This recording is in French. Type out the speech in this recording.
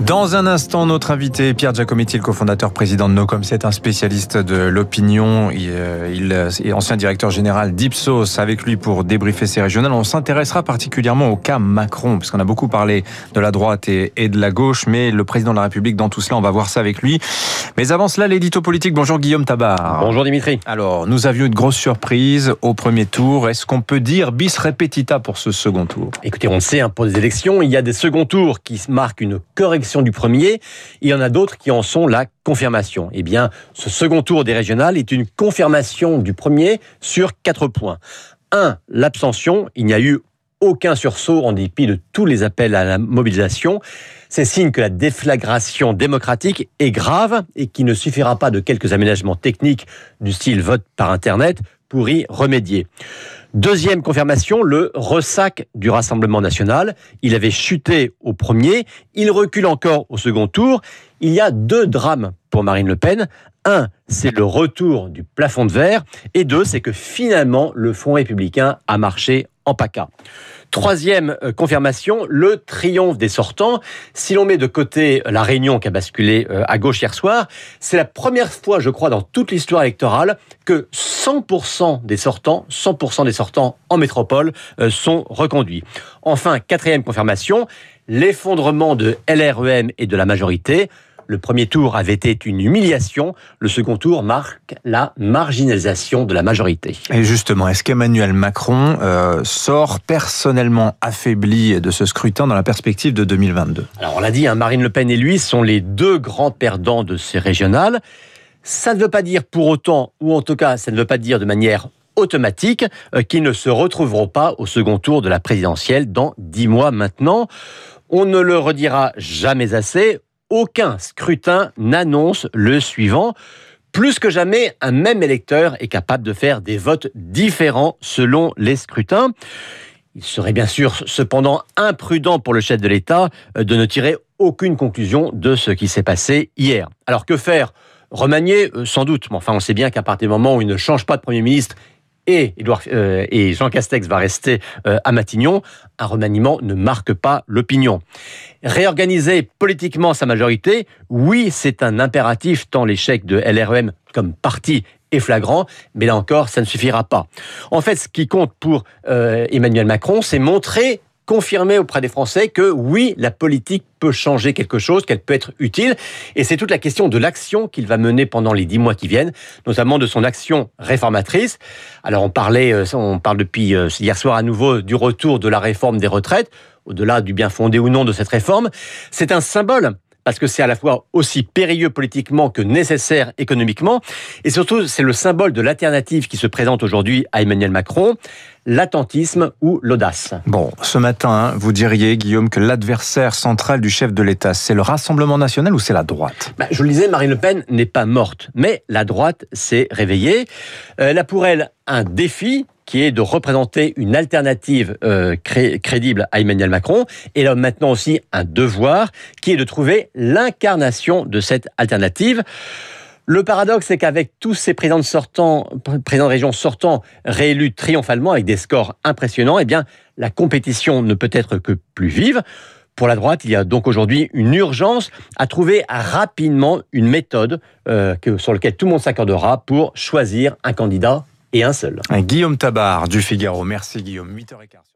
Dans un instant, notre invité, Pierre Giacometti, le cofondateur président de Nocom, c'est un spécialiste de l'opinion. Il, euh, est ancien directeur général d'Ipsos avec lui pour débriefer ces régionales. On s'intéressera particulièrement au cas Macron, puisqu'on a beaucoup parlé de la droite et, de la gauche, mais le président de la République, dans tout cela, on va voir ça avec lui. Mais avant cela, l'édito politique. Bonjour Guillaume Tabar. Bonjour Dimitri. Alors, nous avions une grosse surprise au premier tour. Est-ce qu'on peut dire bis repetita pour ce second tour? Écoutez, on sait, hein, pour les élections, il y a des seconds tours qui marquent une correction du premier. Il y en a d'autres qui en sont la confirmation. Eh bien, ce second tour des régionales est une confirmation du premier sur quatre points. Un, l'abstention. Il n'y a eu aucun sursaut en dépit de tous les appels à la mobilisation. C'est signe que la déflagration démocratique est grave et qu'il ne suffira pas de quelques aménagements techniques du style vote par Internet pour y remédier. Deuxième confirmation, le ressac du Rassemblement national. Il avait chuté au premier, il recule encore au second tour. Il y a deux drames pour Marine Le Pen. Un, c'est le retour du plafond de verre. Et deux, c'est que finalement, le Front républicain a marché en PACA. Troisième euh, confirmation, le triomphe des sortants. Si l'on met de côté la Réunion qui a basculé euh, à gauche hier soir, c'est la première fois, je crois, dans toute l'histoire électorale que 100% des sortants, 100% des sortants en métropole euh, sont reconduits. Enfin, quatrième confirmation, l'effondrement de LREM et de la majorité. Le premier tour avait été une humiliation. Le second tour marque la marginalisation de la majorité. Et justement, est-ce qu'Emmanuel Macron euh, sort personnellement affaibli de ce scrutin dans la perspective de 2022 Alors on l'a dit, hein, Marine Le Pen et lui sont les deux grands perdants de ces régionales. Ça ne veut pas dire pour autant, ou en tout cas, ça ne veut pas dire de manière automatique euh, qu'ils ne se retrouveront pas au second tour de la présidentielle dans dix mois maintenant. On ne le redira jamais assez aucun scrutin n'annonce le suivant. Plus que jamais, un même électeur est capable de faire des votes différents selon les scrutins. Il serait bien sûr cependant imprudent pour le chef de l'État euh, de ne tirer aucune conclusion de ce qui s'est passé hier. Alors que faire? Remanier, euh, sans doute, mais enfin on sait bien qu'à partir du moment où il ne change pas de Premier ministre et, euh, et Jean Castex va rester euh, à Matignon, un remaniement ne marque pas l'opinion. Réorganiser politiquement sa majorité, oui, c'est un impératif tant l'échec de LREM comme parti est flagrant, mais là encore, ça ne suffira pas. En fait, ce qui compte pour euh, Emmanuel Macron, c'est montrer confirmer auprès des Français que oui, la politique peut changer quelque chose, qu'elle peut être utile. Et c'est toute la question de l'action qu'il va mener pendant les dix mois qui viennent, notamment de son action réformatrice. Alors on parlait, euh, on parle depuis euh, hier soir à nouveau du retour de la réforme des retraites, au-delà du bien fondé ou non de cette réforme. C'est un symbole parce que c'est à la fois aussi périlleux politiquement que nécessaire économiquement, et surtout c'est le symbole de l'alternative qui se présente aujourd'hui à Emmanuel Macron, l'attentisme ou l'audace. Bon, ce matin, hein, vous diriez, Guillaume, que l'adversaire central du chef de l'État, c'est le Rassemblement national ou c'est la droite? Bah, Je le disais, Marine Le Pen n'est pas morte, mais la droite s'est réveillée. Euh, elle a pour elle un défi qui est de représenter une alternative euh, crédible à Emmanuel Macron. Et là maintenant aussi un devoir qui est de trouver l'incarnation de cette alternative. Le paradoxe, c'est qu'avec tous ces présidents de, sortants, région sortants réélus triomphalement avec des scores impressionnants, eh bien, la compétition ne peut être que plus vive. Pour la droite, il y a donc aujourd'hui une urgence à trouver rapidement une méthode euh, sur laquelle tout le monde s'accordera pour choisir un candidat et un seul. Guillaume Tabar du Figaro. Merci Guillaume. 8h15.